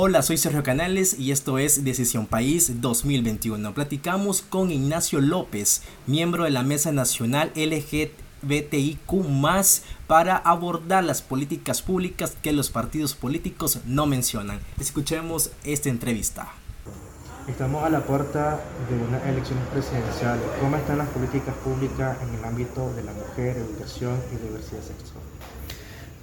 Hola, soy Sergio Canales y esto es Decisión País 2021. Platicamos con Ignacio López, miembro de la Mesa Nacional LGBTIQ, para abordar las políticas públicas que los partidos políticos no mencionan. Escuchemos esta entrevista. Estamos a la puerta de una elección presidencial. ¿Cómo están las políticas públicas en el ámbito de la mujer, educación y diversidad sexual?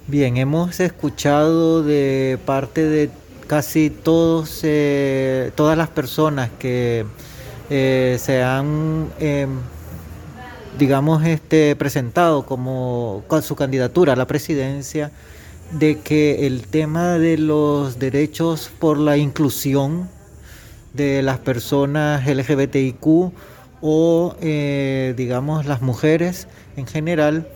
Bien, hemos escuchado de parte de casi todos, eh, todas las personas que eh, se han, em, digamos, este, presentado como con su candidatura a la presidencia, de que el tema de los derechos por la inclusión de las personas LGBTIQ o, eh, digamos, las mujeres en general,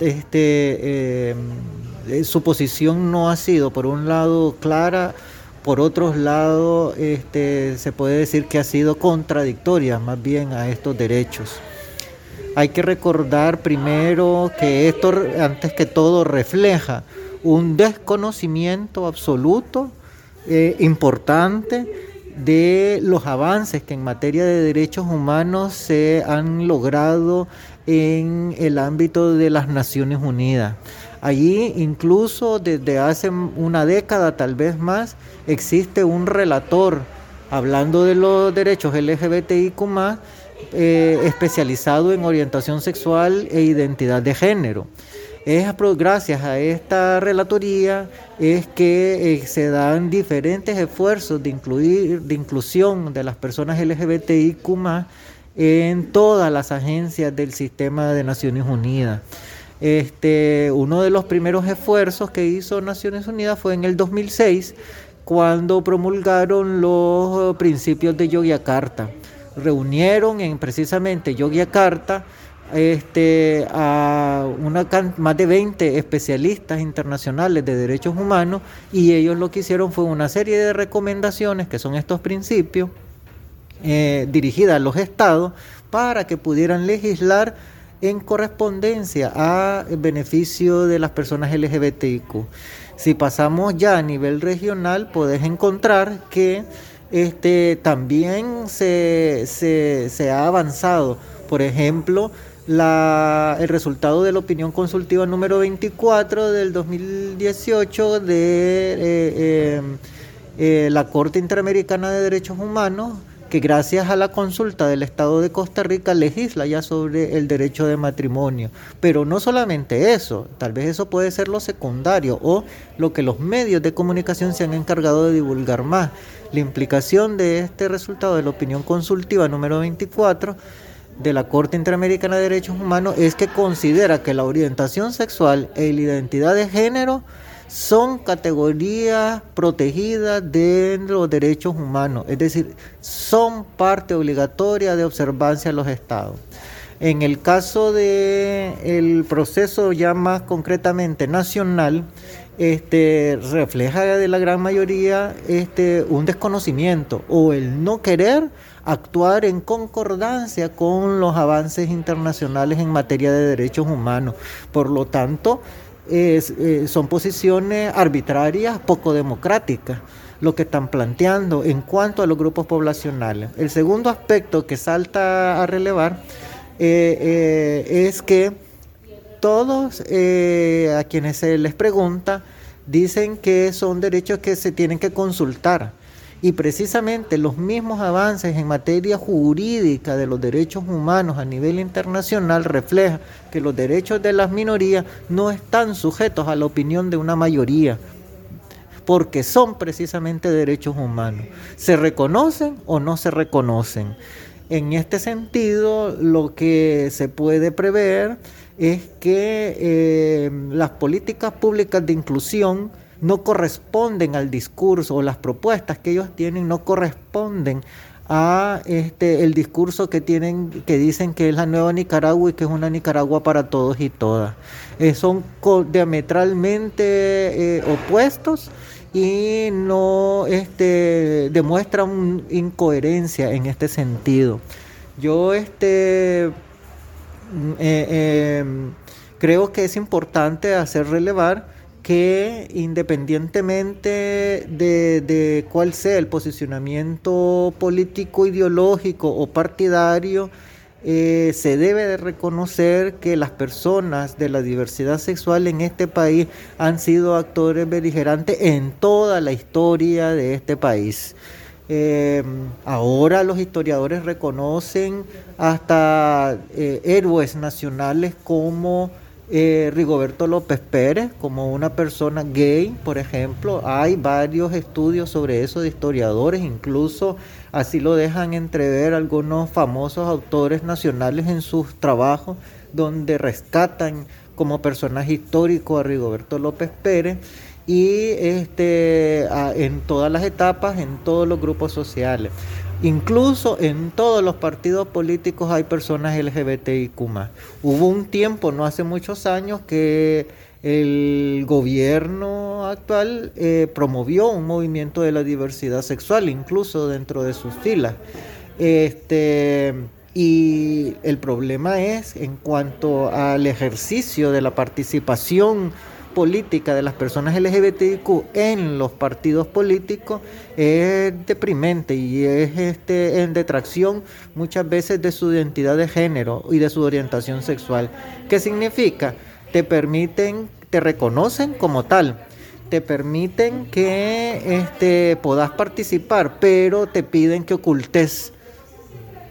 este, em, su posición no ha sido, por un lado, clara, por otro lado, este, se puede decir que ha sido contradictoria más bien a estos derechos. Hay que recordar primero que esto, antes que todo, refleja un desconocimiento absoluto, eh, importante, de los avances que en materia de derechos humanos se han logrado en el ámbito de las Naciones Unidas. Allí incluso desde hace una década, tal vez más, existe un relator hablando de los derechos LGBTIQ eh, especializado en orientación sexual e identidad de género. Es gracias a esta relatoría es que eh, se dan diferentes esfuerzos de, de inclusión de las personas LGBTIQ en todas las agencias del sistema de Naciones Unidas. Este, uno de los primeros esfuerzos que hizo Naciones Unidas fue en el 2006, cuando promulgaron los principios de Yogyakarta. Reunieron en precisamente Yogyakarta este, a una más de 20 especialistas internacionales de derechos humanos y ellos lo que hicieron fue una serie de recomendaciones, que son estos principios, eh, dirigidas a los estados para que pudieran legislar en correspondencia a beneficio de las personas LGBTIQ. Si pasamos ya a nivel regional, puedes encontrar que este, también se, se, ha avanzado. Por ejemplo, la, el resultado de la opinión consultiva número 24 del 2018 de eh, eh, eh, la Corte Interamericana de Derechos Humanos que gracias a la consulta del Estado de Costa Rica legisla ya sobre el derecho de matrimonio. Pero no solamente eso, tal vez eso puede ser lo secundario o lo que los medios de comunicación se han encargado de divulgar más. La implicación de este resultado de la opinión consultiva número 24 de la Corte Interamericana de Derechos Humanos es que considera que la orientación sexual e la identidad de género son categorías protegidas de los derechos humanos, es decir, son parte obligatoria de observancia de los estados. En el caso del el proceso ya más concretamente nacional, este, refleja de la gran mayoría este, un desconocimiento o el no querer actuar en concordancia con los avances internacionales en materia de derechos humanos. Por lo tanto, eh, son posiciones arbitrarias, poco democráticas, lo que están planteando en cuanto a los grupos poblacionales. El segundo aspecto que salta a relevar eh, eh, es que todos a quienes se les pregunta dicen que son derechos que se tienen que consultar y precisamente los mismos avances en materia jurídica de los derechos humanos a nivel internacional reflejan que los derechos de las minorías no están sujetos a la opinión de una mayoría, porque son precisamente derechos humanos. ¿Se reconocen o no se reconocen? En este sentido, lo que se puede prever es que eh, las políticas públicas de inclusión no corresponden al discurso o las propuestas que ellos tienen no corresponden a este el discurso que tienen que dicen que es la nueva Nicaragua y que es una Nicaragua para todos y todas. Eh, son diametralmente eh, opuestos y no este demuestran incoherencia en este sentido. Yo este mm, eh, creo que es importante hacer relevar que independientemente de, cuál sea el posicionamiento político, ideológico o partidario, eh, se debe de reconocer que las personas de la diversidad sexual en este país han sido actores beligerantes en toda la historia de este país. Eh, ahora los historiadores reconocen hasta eh, héroes nacionales como eh, Rigoberto López Pérez como una persona gay, por ejemplo. Hay varios estudios sobre eso de historiadores, incluso así lo dejan entrever algunos famosos autores nacionales en sus trabajos, donde rescatan como personaje histórico a Rigoberto López Pérez y este, en todas las etapas, en todos los grupos sociales. Incluso en todos los partidos políticos hay personas LGBTIQ. Hubo un tiempo, no hace muchos años, que el gobierno actual eh, promovió un movimiento de la diversidad sexual, incluso dentro de sus filas. Este, y el problema es en cuanto al ejercicio de la participación política de las personas LGBTIQ en los partidos políticos es deprimente y es este, en detracción muchas veces de su identidad de género y de su orientación sexual. ¿Qué significa? Te permiten, te reconocen como tal, te permiten que este, puedas participar, pero te piden que ocultes,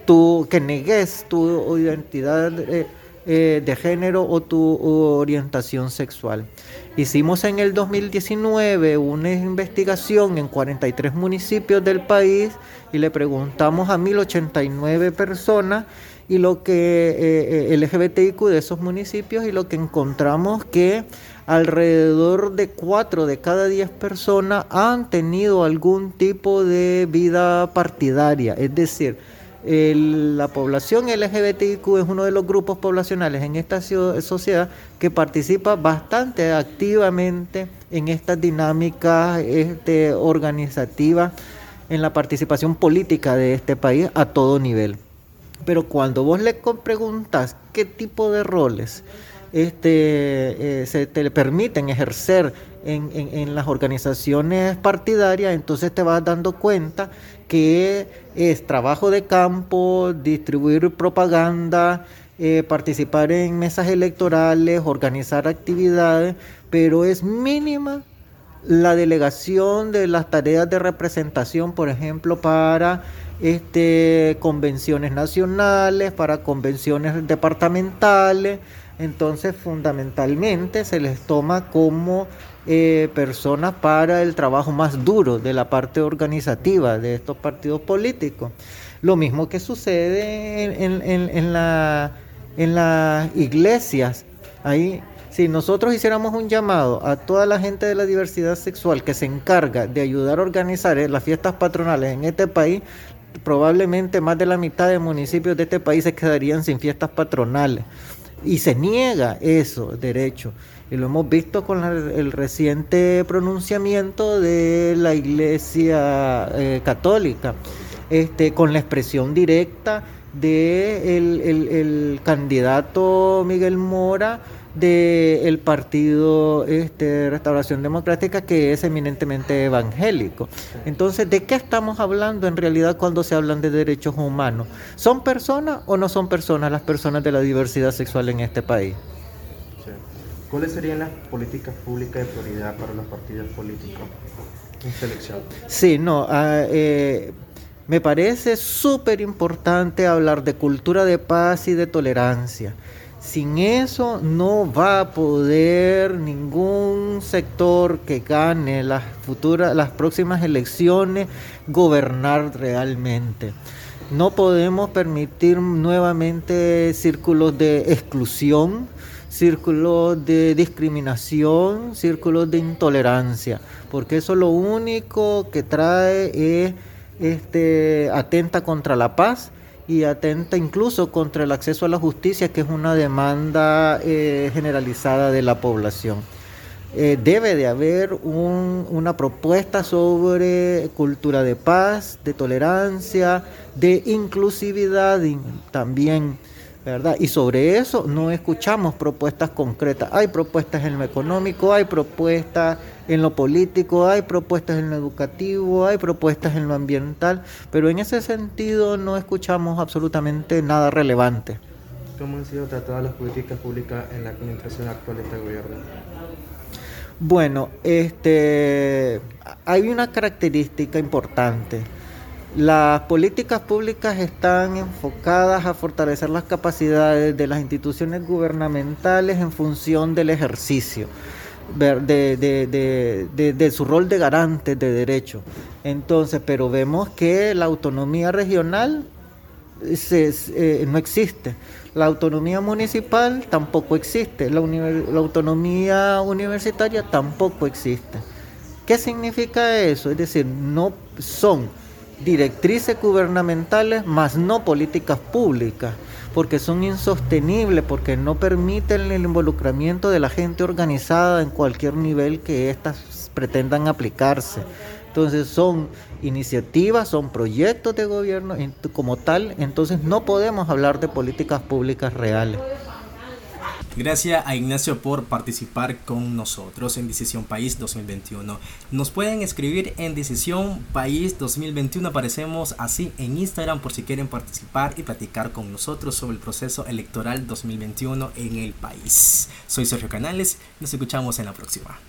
tu, que negues tu identidad. Eh, eh, de género o tu orientación sexual. Hicimos en el 2019 una investigación en 43 municipios del país y le preguntamos a 1089 personas y lo que eh, eh LGBTIQ de esos municipios y lo que encontramos que alrededor de 4 de cada 10 personas han tenido algún tipo de vida partidaria, es decir, la población LGBTIQ es uno de los grupos poblacionales en esta sociedad que participa bastante activamente en estas dinámicas este, organizativas, en la participación política de este país a todo nivel. Pero cuando vos le preguntas qué tipo de roles este, eh, se te permiten ejercer en, las organizaciones partidarias, entonces te vas dando cuenta que es trabajo de campo, distribuir propaganda, eh, participar en mesas electorales, organizar actividades, pero es mínima la delegación de las tareas de representación, por ejemplo, para este, convenciones nacionales, para convenciones departamentales. Entonces, fundamentalmente se les toma como eh, personas para el trabajo más duro de la parte organizativa de estos partidos políticos. Lo mismo que sucede en, en, la, en las iglesias. Ahí, si nosotros hiciéramos un llamado a toda la gente de la diversidad sexual que se encarga de ayudar a organizar eh, las fiestas patronales en este país, probablemente más de la mitad de municipios de este país se quedarían sin fiestas patronales. Y se niega eso, derecho. Y lo hemos visto con el reciente pronunciamiento de la Iglesia eh, Católica, este, con la expresión directa de el, candidato Miguel Mora del partido este, Restauración Democrática que es eminentemente evangélico. Entonces, ¿de qué estamos hablando en realidad cuando se hablan de derechos humanos? ¿Son personas o no son personas las personas de la diversidad sexual en este país? ¿Cuáles serían las políticas públicas de prioridad para los partidos políticos en selección? Sí, no, ah, eh, me parece súper importante hablar de cultura de paz y de tolerancia. Sin eso no va a poder ningún sector que gane las futuras, las próximas elecciones gobernar realmente. No podemos permitir nuevamente círculos de exclusión, círculos de discriminación, círculos de intolerancia, porque eso lo único que trae es este, atenta contra la paz y atenta incluso contra el acceso a la justicia, que es una demanda eh, generalizada de la población. Eh, debe de haber una propuesta sobre cultura de paz, de tolerancia, de inclusividad y también ¿verdad? Y sobre eso no escuchamos propuestas concretas. Hay propuestas en lo económico, hay propuestas en lo político, hay propuestas en lo educativo, hay propuestas en lo ambiental, pero en ese sentido no escuchamos absolutamente nada relevante. ¿Cómo han sido tratadas las políticas públicas en la administración actual de este gobierno? Bueno, este, hay una característica importante las políticas públicas están enfocadas a fortalecer las capacidades de las instituciones gubernamentales en función del ejercicio de, su rol de garante de derechos. Entonces, pero vemos que la autonomía regional eh, no existe. La autonomía municipal tampoco existe. La, la autonomía universitaria tampoco existe. ¿Qué significa eso? Es decir, no son directrices gubernamentales, más no políticas públicas, porque son insostenibles, porque no permiten el involucramiento de la gente organizada en cualquier nivel que éstas pretendan aplicarse. Entonces son iniciativas, son proyectos de gobierno como tal, entonces no podemos hablar de políticas públicas reales. Gracias a Ignacio por participar con nosotros en Decisión País 2021. Nos pueden escribir en Decisión País 2021. Aparecemos así en Instagram por si quieren participar y platicar con nosotros sobre el proceso electoral 2021 en el país. Soy Sergio Canales. Nos escuchamos en la próxima.